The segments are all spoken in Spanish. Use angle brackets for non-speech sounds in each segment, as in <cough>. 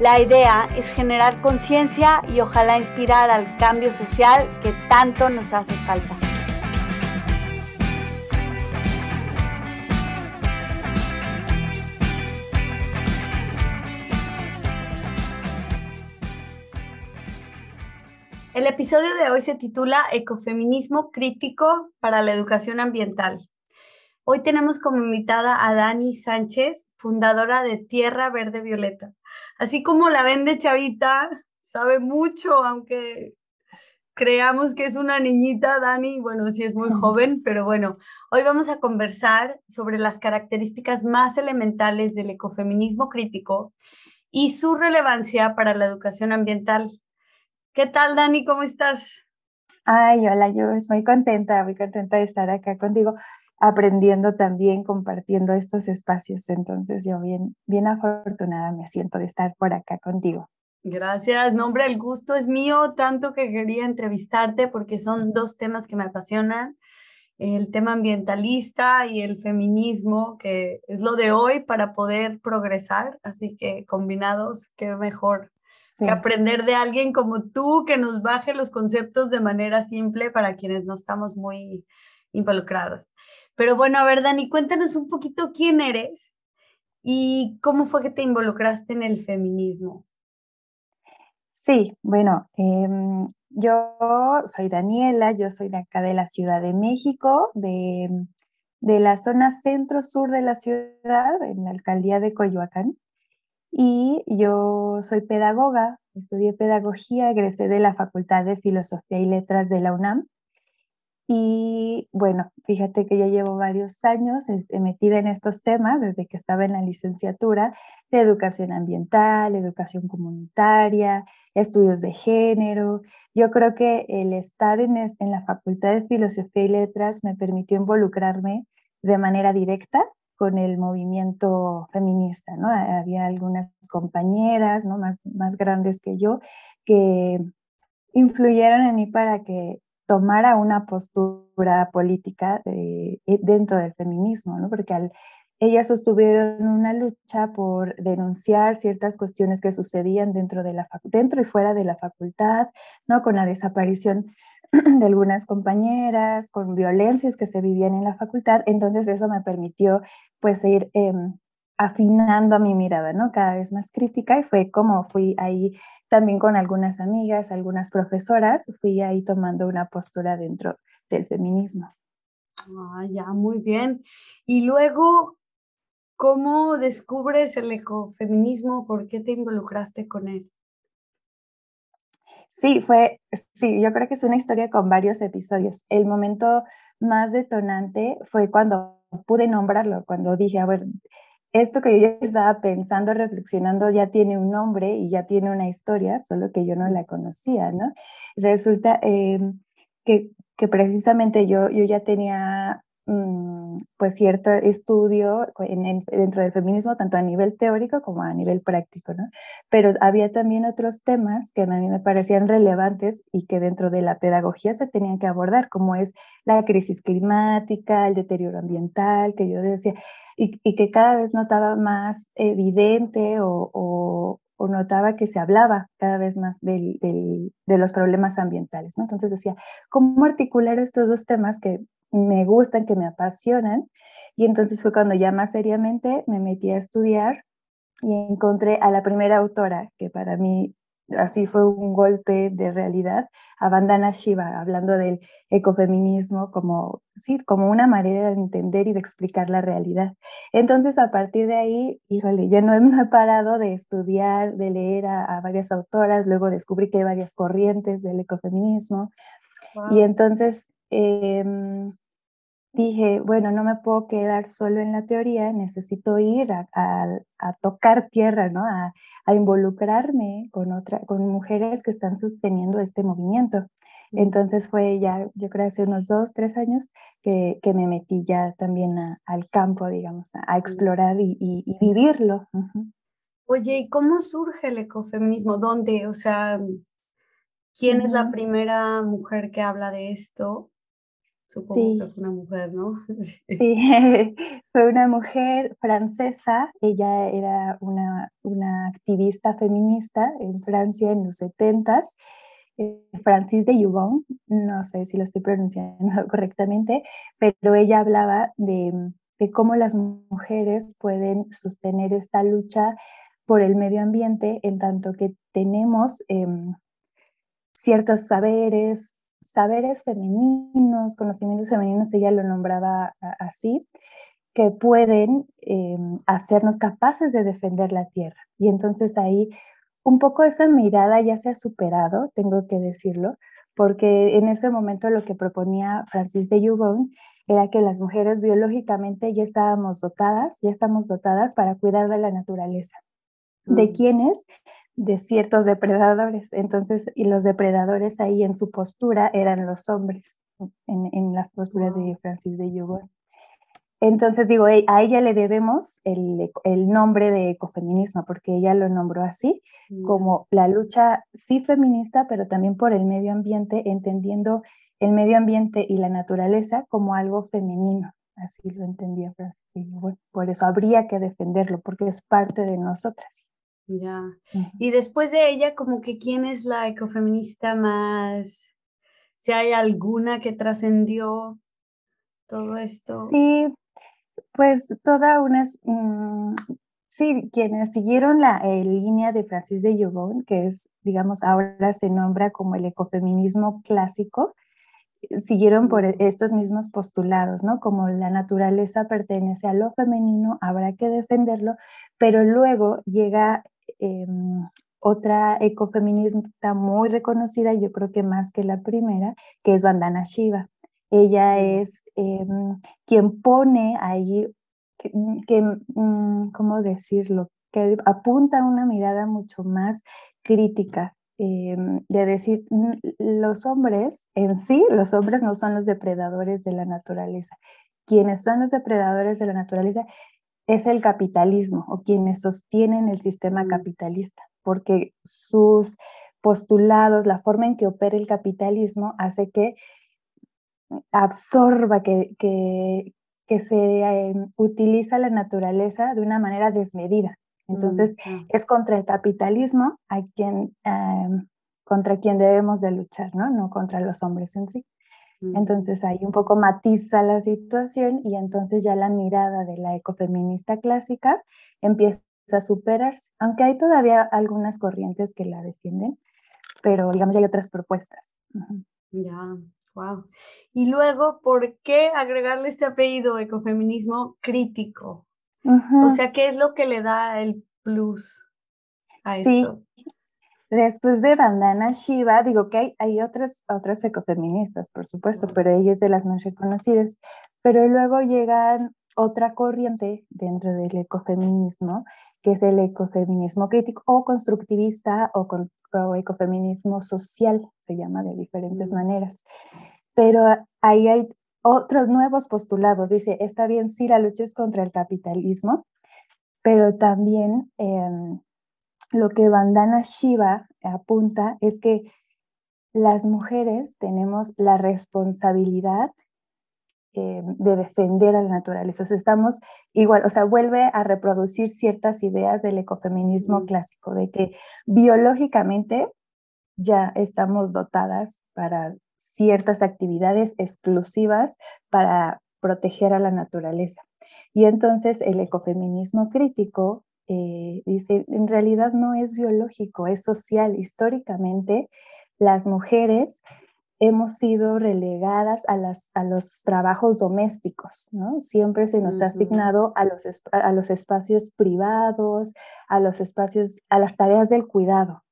La idea es generar conciencia y ojalá inspirar al cambio social que tanto nos hace falta. El episodio de hoy se titula Ecofeminismo crítico para la educación ambiental. Hoy tenemos como invitada a Dani Sánchez, fundadora de Tierra Verde Violeta. Así como la vende chavita, sabe mucho, aunque creamos que es una niñita, Dani, bueno, sí es muy joven, pero bueno, hoy vamos a conversar sobre las características más elementales del ecofeminismo crítico y su relevancia para la educación ambiental. ¿Qué tal, Dani? ¿Cómo estás? Ay, hola, yo estoy muy contenta, muy contenta de estar acá contigo, aprendiendo también, compartiendo estos espacios. Entonces, yo bien, bien afortunada me siento de estar por acá contigo. Gracias, nombre, el gusto es mío, tanto que quería entrevistarte porque son dos temas que me apasionan, el tema ambientalista y el feminismo, que es lo de hoy para poder progresar, así que combinados, qué mejor aprender de alguien como tú que nos baje los conceptos de manera simple para quienes no estamos muy involucrados. Pero bueno, a ver, Dani, cuéntanos un poquito quién eres y cómo fue que te involucraste en el feminismo. Sí, bueno, em, yo soy Daniela, yo soy de acá de la Ciudad de México, de, de la zona centro-sur de la ciudad, en la alcaldía de Coyoacán. Y yo soy pedagoga, estudié pedagogía, egresé de la Facultad de Filosofía y Letras de la UNAM. Y bueno, fíjate que ya llevo varios años metida en estos temas desde que estaba en la licenciatura de educación ambiental, educación comunitaria, estudios de género. Yo creo que el estar en, en la Facultad de Filosofía y Letras me permitió involucrarme de manera directa con el movimiento feminista, ¿no? Había algunas compañeras, ¿no? Más, más grandes que yo, que influyeron en mí para que tomara una postura política eh, dentro del feminismo, ¿no? Porque al, ellas sostuvieron una lucha por denunciar ciertas cuestiones que sucedían dentro, y fuera de la facultad, ¿no? Con la desaparición <clears throat> de algunas compañeras, con violencias que se vivían en la facultad. Entonces eso me permitió pues ir em, afinando mi mirada, ¿no? Cada vez más crítica y fue como fui ahí también con algunas amigas, algunas profesoras, fui ahí tomando una postura dentro del feminismo. Ah, ya, muy bien. Y luego, ¿cómo descubres el ecofeminismo? ¿Por qué te involucraste con él? Sí, fue, sí, yo creo que es una historia con varios episodios. El momento más detonante fue cuando pude nombrarlo, cuando dije, a ver, esto que yo estaba pensando, reflexionando, ya tiene un nombre y ya tiene una historia, solo que yo no la conocía, ¿no? Resulta em, que, que, precisamente yo, yo ya tenía pues cierto estudio dentro del feminismo, tanto a nivel teórico como a nivel práctico, ¿no? Pero había también otros temas que a mí me parecían relevantes y que dentro de la pedagogía se tenían que abordar, como es la crisis climática, el deterioro ambiental, que yo decía, y, que cada vez notaba más evidente o, notaba que se hablaba cada vez más de los problemas ambientales, ¿no? Entonces decía, ¿cómo articular estos dos temas que me gustan, que me apasionan. Y entonces fue cuando ya más seriamente me metí a estudiar y encontré a la primera autora que para mí así fue un golpe de realidad a Vandana Shiva, hablando del ecofeminismo como, sí, como una manera de entender y de explicar la realidad. Entonces, a partir de ahí, híjole, ya no <laughs> he parado de estudiar, de leer a, varias autoras, luego descubrí que hay varias corrientes del ecofeminismo. Y entonces, em, dije, bueno, no me puedo quedar solo en la teoría, necesito ir a, tocar tierra, ¿no? A, involucrarme con, otra, con mujeres que están sosteniendo este movimiento. Entonces fue ya, yo creo, hace unos dos, tres años que, me metí ya también al campo, digamos, a, explorar y, vivirlo. Oye, ¿y cómo surge el ecofeminismo? ¿Dónde? O sea, ¿quién es la primera mujer que habla de esto? Supongo sí. que fue una mujer, ¿no? <laughs> Sí, <laughs> fue una mujer francesa. Ella era una, una activista feminista en Francia en los 70 eh, Francis de Youbon, no sé si lo estoy pronunciando <laughs> correctamente, pero ella hablaba de, de cómo las mujeres pueden sostener esta lucha por el medio ambiente en tanto que tenemos em, ciertos saberes, saberes femeninos, conocimientos femeninos, ella lo nombraba así, que pueden eh, hacernos capaces de defender la tierra. Y entonces ahí un poco esa mirada ya se ha superado, tengo que decirlo, porque en ese momento lo que proponía Francis de Yubon era que las mujeres biológicamente ya estábamos dotadas, ya estamos dotadas para cuidar de la naturaleza. ¿De mm. quiénes? De ciertos depredadores. Entonces, y los depredadores ahí en su postura eran los hombres, en, en la postura de Francis de Yogur. Entonces, digo, e, a ella le debemos el, el, nombre de ecofeminismo, porque ella lo nombró así, mm. como la lucha sí feminista, pero también por el medio ambiente, entendiendo el medio ambiente y la naturaleza como algo femenino. Así lo entendía Francis de Yogur. Por eso habría que defenderlo, porque es parte de nosotras. Ya. Y después de ella, como que quién es la ecofeminista más, si hay alguna que trascendió todo esto. Sí, pues toda una, mm, sí, quienes siguieron la eh, línea de Francis de Yobón, que es, digamos, ahora se nombra como el ecofeminismo clásico, siguieron por estos mismos postulados, ¿no? Como la naturaleza pertenece a lo femenino, habrá que defenderlo, pero luego llega Em, otra ecofeminista muy reconocida, yo creo que más que la primera, que es Vandana Shiva. Ella es em, quien pone ahí, que, mm, ¿cómo decirlo? Que apunta una mirada mucho más crítica, em, de decir, mm, los hombres en sí, los hombres no son los depredadores de la naturaleza. Quienes son los depredadores de la naturaleza es el capitalismo o quienes sostienen el sistema capitalista, porque sus postulados, la forma en que opera el capitalismo hace que absorba, que, que, se em, utiliza la naturaleza de una manera desmedida. Entonces, mm, es contra el capitalismo a quien, em, contra quien debemos de luchar, ¿no? No contra los hombres en sí. Entonces ahí un poco matiza la situación y entonces ya la mirada de la ecofeminista clásica empieza a superarse, aunque hay todavía algunas corrientes que la defienden, pero digamos ya hay otras propuestas. Ya, wow. Y luego, ¿por qué agregarle este apellido ecofeminismo crítico? O sea, ¿qué es lo que le da el plus a esto? Después de Bandana Shiva, digo que hay, hay otras, otras ecofeministas, por supuesto, pero ella es de las más reconocidas. Pero luego llega otra corriente dentro del ecofeminismo, que es el ecofeminismo crítico o constructivista o, con, ecofeminismo social, se llama de diferentes mm. maneras. Pero ahí hay otros nuevos postulados. Dice, está bien, sí, la lucha es contra el capitalismo, pero también... Em, lo que Vandana Shiva apunta es que las mujeres tenemos la responsabilidad eh, de defender a la naturaleza. estamos igual, o sea, vuelve a reproducir ciertas ideas del ecofeminismo clásico, de que biológicamente ya estamos dotadas para ciertas actividades exclusivas para proteger a la naturaleza. Y entonces el ecofeminismo crítico eh, dice, en realidad no es biológico, es social. Históricamente, las mujeres hemos sido relegadas a, las, a los trabajos domésticos, ¿no? Siempre se nos ha asignado a los, a los espacios privados, a los espacios, a las tareas del cuidado,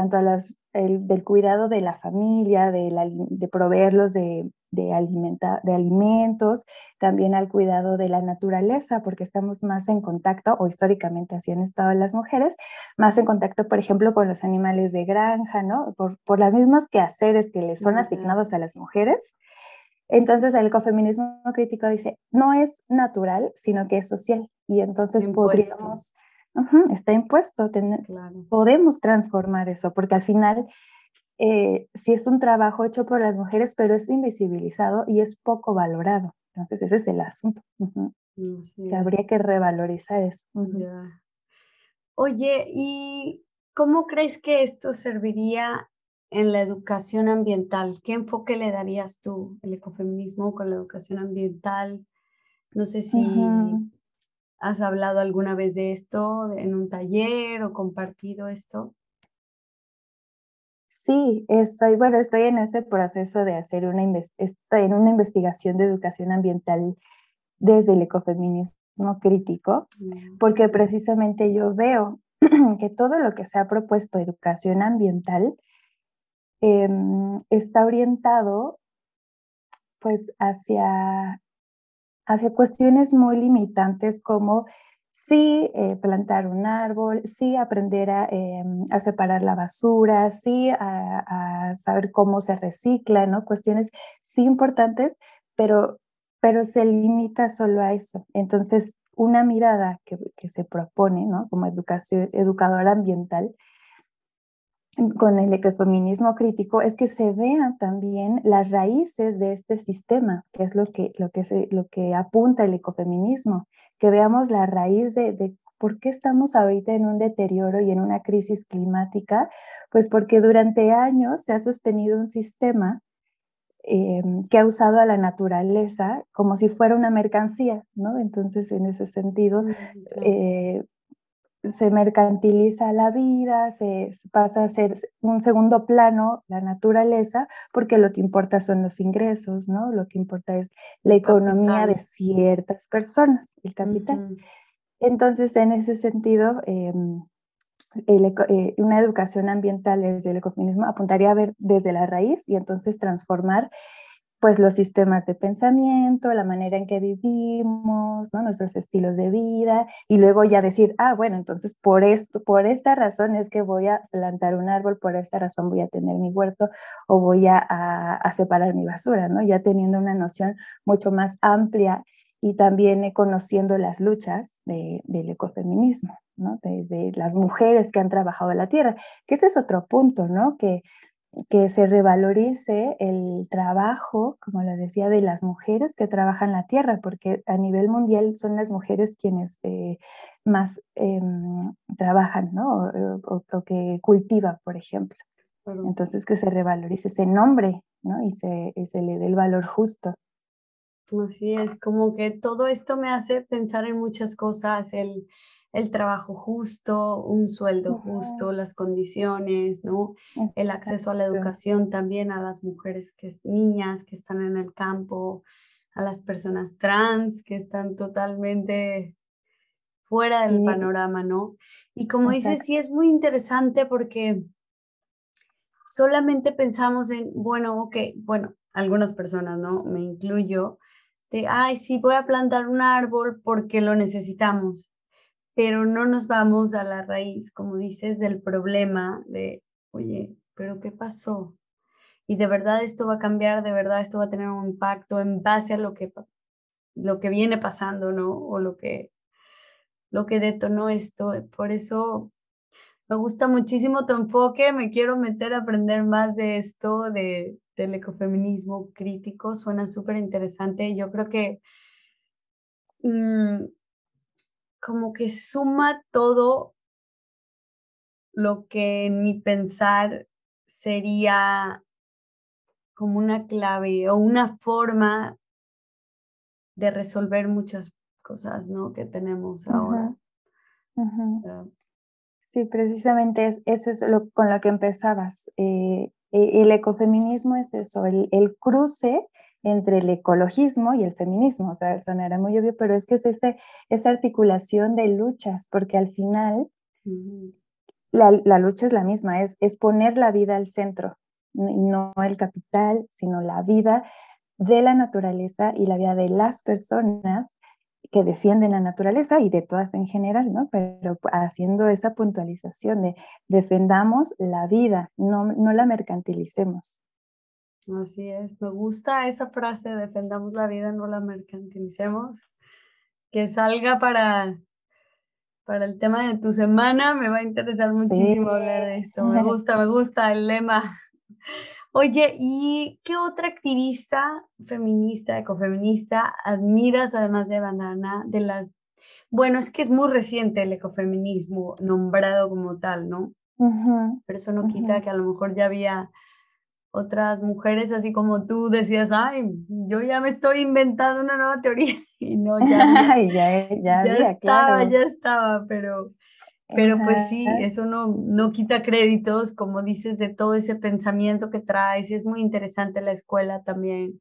tanto a las del cuidado de la familia, de, de proveerlos de, de, alimenta, de alimentos, también al cuidado de la naturaleza, porque estamos más en contacto, o históricamente así han estado las mujeres, más en contacto, por ejemplo, con los animales de granja, ¿no? Por, por los mismos quehaceres que les son asignados a las mujeres. Entonces el ecofeminismo crítico dice, no es natural, sino que es social. Y entonces podríamos está impuesto. Podemos transformar eso, porque al final eh, sí es un trabajo hecho por las mujeres, pero es invisibilizado y es poco valorado. Entonces ese es el asunto. Que habría que revalorizar eso. Oye, ¿y cómo crees que esto serviría en la educación ambiental? ¿Qué enfoque le darías tú, el ecofeminismo con la educación ambiental? No sé si ¿Has hablado alguna vez de esto en un taller o compartido esto? Sí, estoy, bueno, estoy en ese proceso de hacer una, estoy en una investigación de educación ambiental desde el ecofeminismo crítico, mm. porque precisamente yo veo <clears throat> que todo lo que se ha propuesto educación ambiental em, está orientado pues hacia hacia cuestiones muy limitantes como sí eh, plantar un árbol, sí aprender a, em, separar la basura, sí a, saber cómo se recicla, ¿no? Cuestiones sí importantes, pero, pero se limita solo a eso. Entonces, una mirada que, que se propone, ¿no? Como educación, educadora ambiental, con el ecofeminismo crítico es que se vean también las raíces de este sistema, que es lo que, lo que, se, lo que apunta el ecofeminismo, que veamos la raíz de, de por qué estamos ahorita en un deterioro y en una crisis climática, pues porque durante años se ha sostenido un sistema eh, que ha usado a la naturaleza como si fuera una mercancía, ¿no? Entonces, en ese sentido, mm, se mercantiliza la vida, se pasa a ser un segundo plano la naturaleza, porque lo que importa son los ingresos, ¿no? Lo que importa es la economía de ciertas personas, el capital. Entonces, en ese sentido, em, eh, una educación ambiental desde el ecofeminismo apuntaría a ver desde la raíz y entonces transformar pues los sistemas de pensamiento, la manera en que vivimos, ¿no? nuestros estilos de vida, y luego ya decir, ah, bueno, entonces por esto, por esta razón es que voy a plantar un árbol, por esta razón voy a tener mi huerto o voy a, separar mi basura, ¿no? Ya teniendo una noción mucho más amplia y también conociendo las luchas de, del ecofeminismo, ¿no? Desde las mujeres que han trabajado la tierra, que este es otro punto, ¿no? Que que se revalorice el trabajo, como lo decía, de las mujeres que trabajan la tierra, porque a nivel mundial son las mujeres quienes eh, más em, trabajan, ¿no? O, que cultivan, por ejemplo. Entonces, que se revalorice ese nombre, ¿no? Y se, y se le dé el valor justo. Así es, como que todo esto me hace pensar en muchas cosas, el el trabajo justo, un sueldo justo, las condiciones, ¿no? El acceso a la educación también a las mujeres, que, niñas que están en el campo, a las personas trans que están totalmente fuera del panorama, ¿no? Y como dices, sí es muy interesante porque solamente pensamos en, bueno, ok, bueno, algunas personas, ¿no? Me incluyo, de, ay, sí, voy a plantar un árbol porque lo necesitamos pero no nos vamos a la raíz, como dices, del problema de, oye, pero ¿qué pasó? Y de verdad esto va a cambiar, de verdad esto va a tener un impacto en base a lo que, lo que viene pasando, ¿no? O lo que, lo que detonó esto. Por eso me gusta muchísimo tu enfoque, me quiero meter a aprender más de esto, de, del ecofeminismo crítico, suena súper interesante. Yo creo que... Mm, como que suma todo lo que en mi pensar sería como una clave o una forma de resolver muchas cosas, ¿no? Que tenemos ahora. Sí, precisamente es, es eso lo, con lo que empezabas. Eh, e, el ecofeminismo es eso, el, el, cruce entre el ecologismo y el feminismo. O sea, sonará muy obvio, pero es que es ese, esa articulación de luchas, porque al final la, la, lucha es la misma, es, es poner la vida al centro, y no el capital, sino la vida de la naturaleza y la vida de las personas que defienden la naturaleza y de todas en general, ¿no? Pero haciendo esa puntualización de defendamos la vida, no, no la mercantilicemos. Así es, me gusta esa frase, defendamos la vida, no la mercantilicemos, que salga para, para el tema de tu semana, me va a interesar muchísimo hablar de esto, me <laughs> gusta, me gusta el lema. Oye, ¿y qué otra activista feminista, ecofeminista admiras además de Banana? De las, bueno, es que es muy reciente el ecofeminismo nombrado como tal, ¿no? Pero eso no quita que a lo mejor ya había otras mujeres así como tú decías, ay, yo ya me estoy inventando una nueva teoría <laughs> y no, ya, <laughs> ya, ya, ya estaba, ya estaba, pero pero pues sí, eso no, no quita créditos, como dices, de todo ese pensamiento que traes. Y es muy interesante la escuela también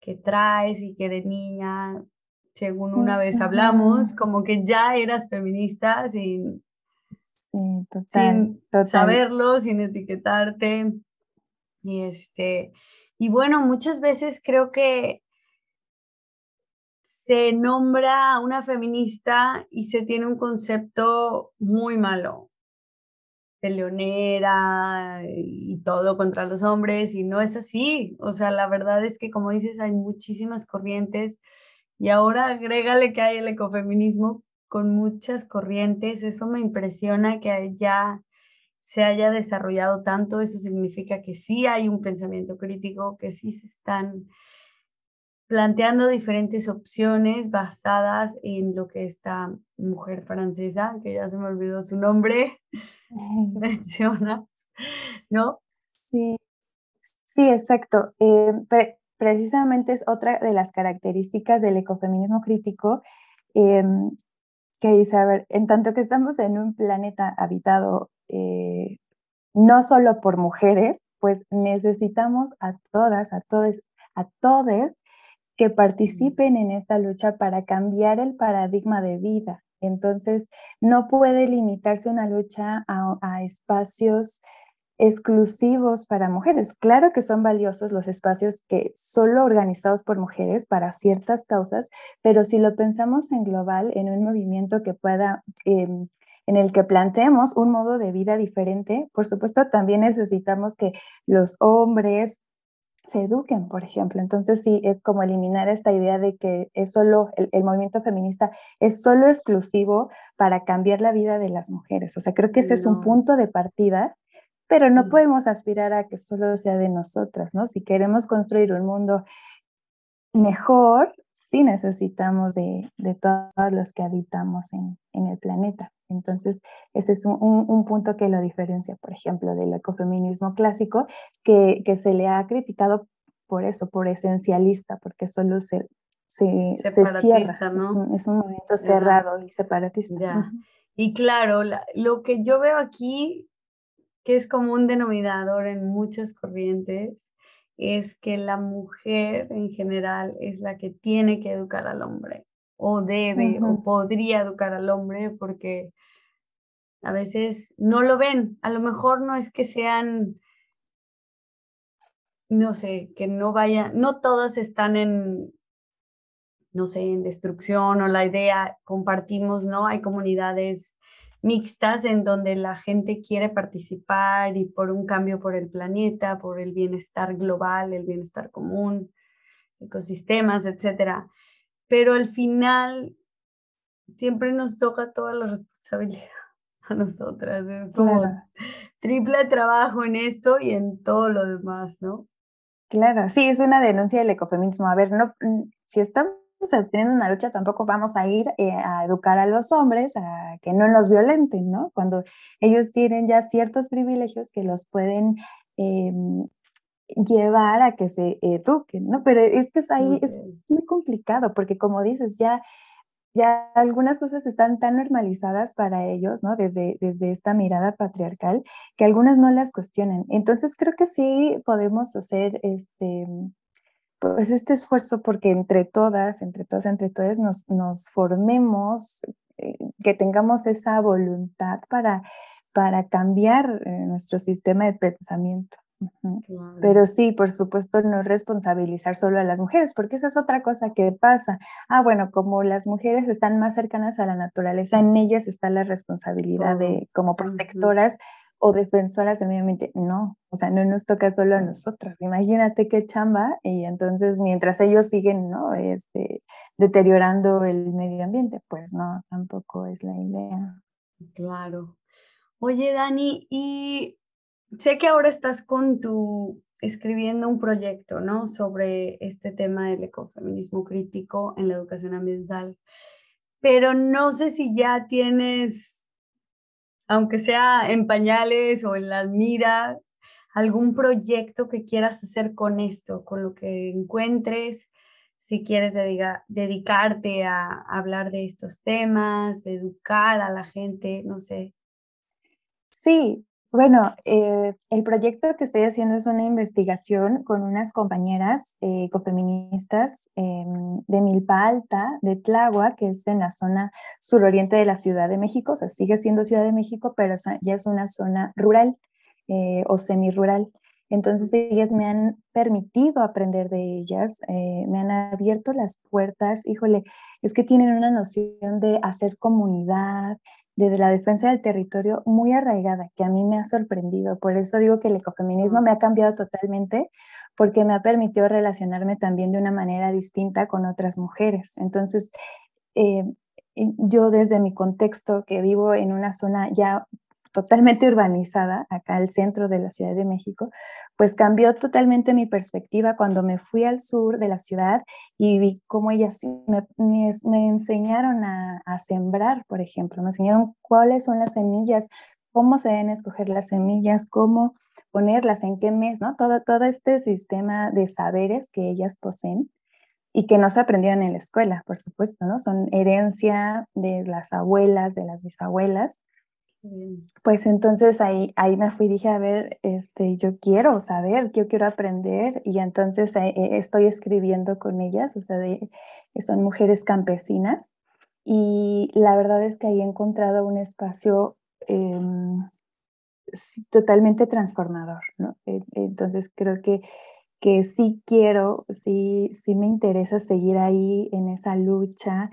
que traes y que de niña, según una vez hablamos, como que ya eras feminista sin, sin saberlo, sin etiquetarte. Y este, y bueno, muchas veces creo que se nombra a una feminista y se tiene un concepto muy malo, peleonera y todo contra los hombres, y no es así. O sea, la verdad es que, como dices, hay muchísimas corrientes y ahora agrégale que hay el ecofeminismo con muchas corrientes. Eso me impresiona que ya se haya desarrollado tanto. Eso significa que sí hay un pensamiento crítico, que sí se están planteando diferentes opciones basadas en lo que esta mujer francesa, que ya se me olvidó su nombre, <laughs> <laughs> menciona, ¿no? Sí, sí, exacto. Eh, precisamente es otra de las características del ecofeminismo crítico, em, que dice, a ver, en tanto que estamos en un planeta habitado eh, no solo por mujeres, pues necesitamos a todas, a todos, a todos que participen en esta lucha para cambiar el paradigma de vida. Entonces, no puede limitarse una lucha a, espacios exclusivos para mujeres. Claro que son valiosos los espacios que solo organizados por mujeres para ciertas causas, pero si lo pensamos en global, en un movimiento que pueda, em, en el que planteemos un modo de vida diferente, por supuesto, también necesitamos que los hombres, se eduquen, por ejemplo. Entonces sí, es como eliminar esta idea de que es solo, el, movimiento feminista es solo exclusivo para cambiar la vida de las mujeres. O sea, creo que ese es un punto de partida, pero no podemos aspirar a que solo sea de nosotras, ¿no? Si queremos construir un mundo mejor, sí necesitamos de, todos los que habitamos en, el planeta. Entonces, ese es un, punto que lo diferencia, por ejemplo, del ecofeminismo clásico, que, que se le ha criticado por eso, por esencialista, porque solo se, se, cierra. ¿no? Es, un, movimiento cerrado y separatista. Y claro, lo que yo veo aquí, que es como un denominador en muchas corrientes, es que la mujer en general es la que tiene que educar al hombre o debe o podría educar al hombre porque a veces no lo ven. A lo mejor no es que sean, no sé, que no vayan, no todos están en, no sé, en destrucción o la idea compartimos, ¿no? Hay comunidades mixtas en donde la gente quiere participar y por un cambio por el planeta, por el bienestar global, el bienestar común, ecosistemas, etcétera. Pero al final siempre nos toca toda la responsabilidad a nosotras. Es como triple trabajo en esto y en todo lo demás, ¿no? Claro, sí, es una denuncia del ecofeminismo. A ver, no, mm, si estamos teniendo una lucha, tampoco vamos a ir eh, a educar a los hombres a que no nos violenten, ¿no? Cuando ellos tienen ya ciertos privilegios que los pueden em, llevar a que se eduquen, ¿no? Pero es que es ahí, es muy complicado, porque como dices, ya ya algunas cosas están tan normalizadas para ellos, ¿no? Desde, desde esta mirada patriarcal, que algunas no las cuestionan. Entonces creo que sí podemos hacer este, pues este esfuerzo porque entre todas, entre todas, entre todas nos, nos formemos, eh, que tengamos esa voluntad para, para cambiar eh, nuestro sistema de pensamiento. Pero sí, por supuesto, no responsabilizar solo a las mujeres, porque esa es otra cosa que pasa. Ah, bueno, como las mujeres están más cercanas a la naturaleza, en ellas está la responsabilidad de, como protectoras o defensoras del medio ambiente. No, o sea, no nos toca solo a nosotras. Imagínate qué chamba, y entonces mientras ellos siguen, ¿no? Este, deteriorando el medio ambiente, pues no, tampoco es la idea. Claro. Oye, Dani, y sé que ahora estás con tu escribiendo un proyecto, ¿no? Sobre este tema del ecofeminismo crítico en la educación ambiental, pero no sé si ya tienes, aunque sea en pañales o en las miras, algún proyecto que quieras hacer con esto, con lo que encuentres, si quieres dedicarte a hablar de estos temas, de educar a la gente, no sé. Sí, bueno, eh, el proyecto que estoy haciendo es una investigación con unas compañeras eh, ecofeministas em, de Milpa Alta, de Tláhuac, que es en la zona suroriente de la Ciudad de México, o sea, sigue siendo Ciudad de México, pero ya es una zona rural eh, o semirural. Entonces ellas me han permitido aprender de ellas, me han abierto las puertas, híjole, es que tienen una noción de hacer comunidad, desde la defensa del territorio muy arraigada, que a mí me ha sorprendido. Por eso digo que el ecofeminismo me ha cambiado totalmente, porque me ha permitido relacionarme también de una manera distinta con otras mujeres. Entonces, eh, yo desde mi contexto, que vivo en una zona ya totalmente urbanizada, acá al centro de la Ciudad de México, pues cambió totalmente mi perspectiva cuando me fui al sur de la ciudad y vi cómo ellas me, me, enseñaron a, a, sembrar, por ejemplo, me enseñaron cuáles son las semillas, cómo se deben escoger las semillas, cómo ponerlas, en qué mes, ¿no? Todo, todo este sistema de saberes que ellas poseen y que no se aprendieron en la escuela, por supuesto, ¿no? Son herencia de las abuelas, de las bisabuelas pues entonces ahí, ahí me fui dije, a ver, este, yo quiero saber, yo quiero aprender y entonces eh, eh, estoy escribiendo con ellas, o sea, son mujeres campesinas y la verdad es que ahí he encontrado un espacio em, totalmente transformador, ¿no? E, entonces creo que, que sí quiero, sí, sí me interesa seguir ahí en esa lucha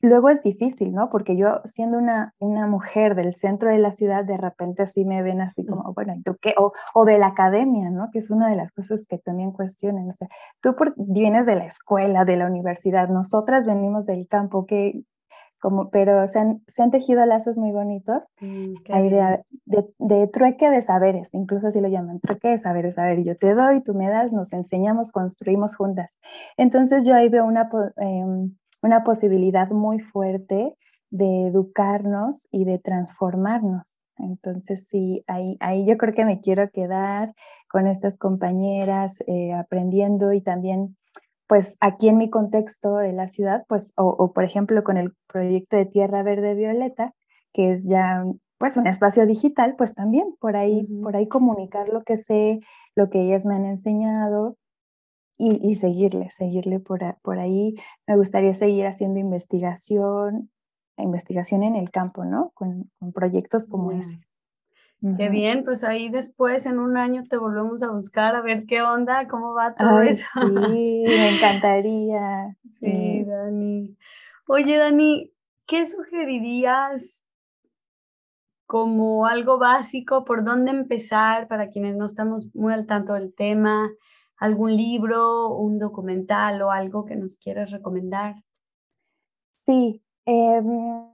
Luego es difícil, ¿no? Porque yo siendo una, una mujer del centro de la ciudad, de repente así me ven así como, bueno, ¿y tú qué? O, o de la academia, ¿no? Que es una de las cosas que también cuestionan. O sea, tú vienes de la escuela, de la universidad, nosotras venimos del campo, que como, pero se han, se han tejido lazos muy bonitos, mm, hay de, de, de, trueque de saberes, incluso así lo llaman, trueque de saberes, a ver, yo te doy, tú me das, nos enseñamos, construimos juntas. Entonces yo ahí veo una, eh, una posibilidad muy fuerte de educarnos y de transformarnos. Entonces, sí, ahí, ahí yo creo que me quiero quedar con estas compañeras eh, aprendiendo y también, pues aquí en mi contexto de la ciudad, pues, o, por ejemplo con el proyecto de Tierra Verde Violeta, que es ya pues un espacio digital, pues también por ahí, por ahí comunicar lo que sé, lo que ellas me han enseñado y, seguirle, seguirle por, por ahí. Me gustaría seguir haciendo investigación, investigación en el campo, ¿no? Con, proyectos como ese. Qué bien, pues ahí después en un año te volvemos a buscar a ver qué onda, cómo va todo eso. Sí, me encantaría. <laughs> Sí, Dani. Oye, Dani, ¿qué sugerirías como algo básico, por dónde empezar para quienes no estamos muy al tanto del tema? Algún libro, un documental o algo que nos quieras recomendar. Sí, em,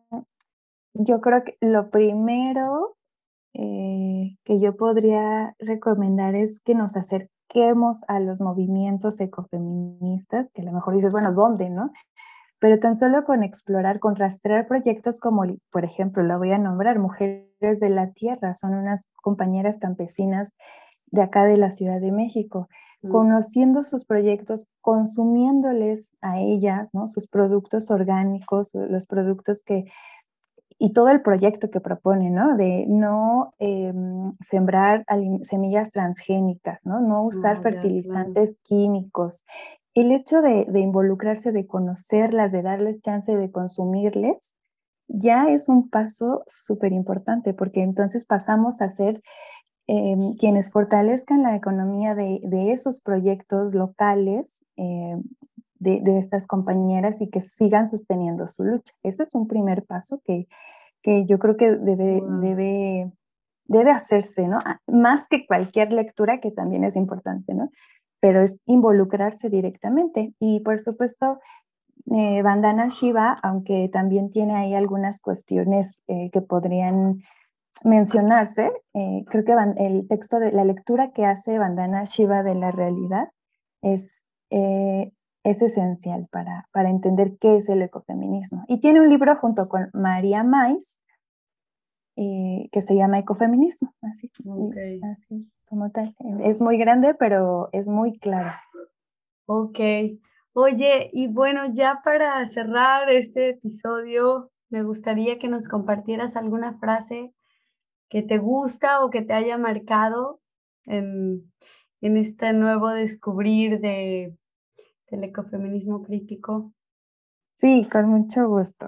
yo creo que lo primero eh, que yo podría recomendar es que nos acerquemos a los movimientos ecofeministas, que a lo mejor dices, bueno, ¿dónde, no? Pero tan solo con explorar, con rastrear proyectos como, por ejemplo, lo voy a nombrar, Mujeres de la Tierra, son unas compañeras campesinas de acá de la Ciudad de México mm. conociendo sus proyectos, consumiéndoles a ellas, ¿no? Sus productos orgánicos, los productos que, y todo el proyecto que propone, ¿no? De no em, sembrar semillas transgénicas, ¿no? No usar fertilizantes químicos. El hecho de, de, involucrarse, de conocerlas, de darles chance de consumirles, ya es un paso súper importante, porque entonces pasamos a ser em, quienes fortalezcan la economía de, de esos proyectos locales, em, de, estas compañeras y que sigan sosteniendo su lucha. Ese es un primer paso que, que yo creo que debe, debe, debe hacerse, ¿no? Ah, más que cualquier lectura, que también es importante, ¿no? Pero es involucrarse directamente. Y por supuesto, eh, Vandana Shiva, aunque también tiene ahí algunas cuestiones eh, que podrían mencionarse, eh, creo que el texto de la lectura que hace Vandana Shiva de la realidad es es esencial para, para entender qué es el ecofeminismo. Y tiene un libro junto con María Mais eh, que se llama Ecofeminismo, así, así como tal. Es muy grande, pero es muy claro. Ok. Oye, y bueno, ya para cerrar este episodio, me gustaría que nos compartieras alguna frase que te gusta o que te haya marcado en, en este nuevo descubrir de el ecofeminismo crítico? Sí, con mucho gusto.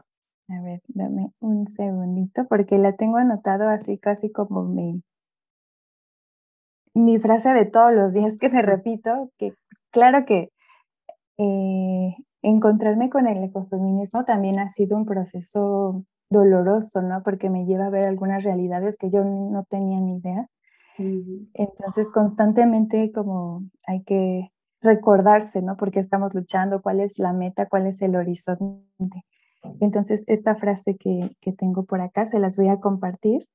A ver, dame un segundito porque la tengo anotado así casi como mi, mi frase de todos los días que me repito, que claro que eh, encontrarme con el ecofeminismo también ha sido un proceso doloroso, ¿no? Porque me lleva a ver algunas realidades que yo no tenía ni idea. Entonces, constantemente como hay que recordarse, ¿no? Porque estamos luchando, cuál es la meta, cuál es el horizonte. Entonces, esta frase que, que tengo por acá se las voy a compartir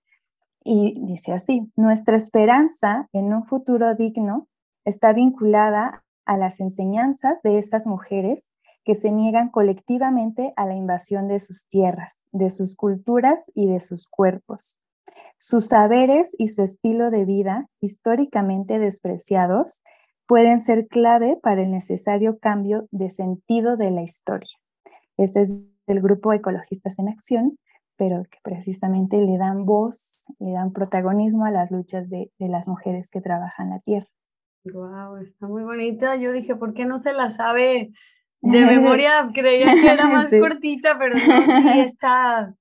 y dice así, nuestra esperanza en un futuro digno está vinculada a las enseñanzas de esas mujeres que se niegan colectivamente a la invasión de sus tierras, de sus culturas y de sus cuerpos. Sus saberes y su estilo de vida, históricamente despreciados, pueden ser clave para el necesario cambio de sentido de la historia. Este es el grupo Ecologistas en Acción, pero que precisamente le dan voz, le dan protagonismo a las luchas de, las mujeres que trabajan la tierra. Wow, está muy bonita. Yo dije, ¿por qué no se la sabe de memoria? Creía que era <laughs> más cortita, pero no, sí <laughs> está.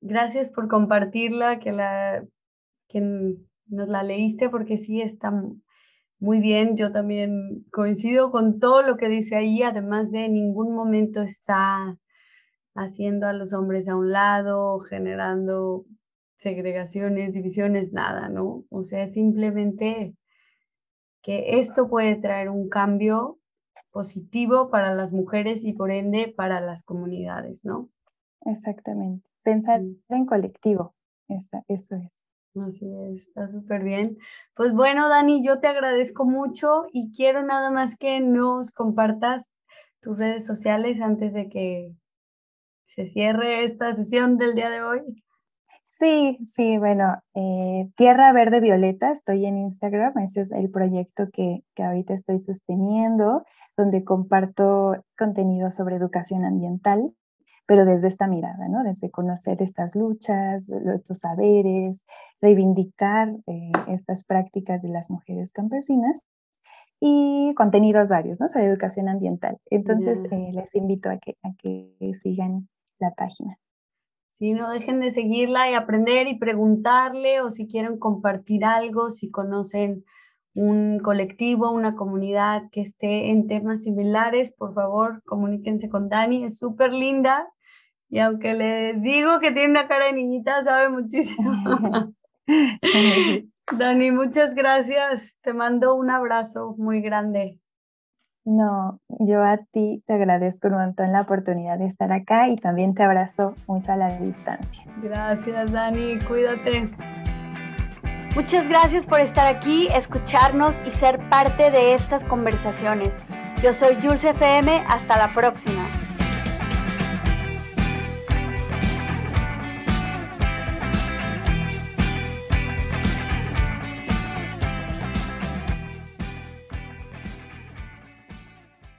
Gracias por compartirla, que la que nos la leíste, porque sí está muy bien, yo también coincido con todo lo que dice ahí, además de en ningún momento está haciendo a los hombres a un lado, generando segregaciones, divisiones, nada, ¿no? O sea, simplemente que esto puede traer un cambio positivo para las mujeres y por ende para las comunidades, ¿no? Exactamente. Pensar en colectivo, eso es. Así es, está súper bien. Pues bueno, Dani, yo te agradezco mucho y quiero nada más que nos compartas tus redes sociales antes de que se cierre esta sesión del día de hoy. Sí, sí, bueno, eh, Tierra Verde Violeta, estoy en Instagram, ese es el proyecto que, que ahorita estoy sosteniendo, donde comparto contenido sobre educación ambiental pero desde esta mirada, ¿no? Desde conocer estas luchas, estos saberes, reivindicar eh, estas prácticas de las mujeres campesinas y contenidos varios, ¿no? Sobre educación ambiental. Entonces, eh, les invito a que, a que sigan la página. Sí, no dejen de seguirla y aprender y preguntarle o si quieren compartir algo, si conocen un colectivo, una comunidad que esté en temas similares, por favor, comuníquense con Dani, es súper linda y aunque les digo que tiene una cara de niñita, sabe muchísimo. <laughs> <laughs> Dani, muchas gracias. Te mando un abrazo muy grande. No, yo a ti te agradezco un montón la oportunidad de estar acá y también te abrazo mucho a la distancia. Gracias, Dani. Cuídate. Muchas gracias por estar aquí, escucharnos y ser parte de estas conversaciones. Yo soy Jules FM. Hasta la próxima.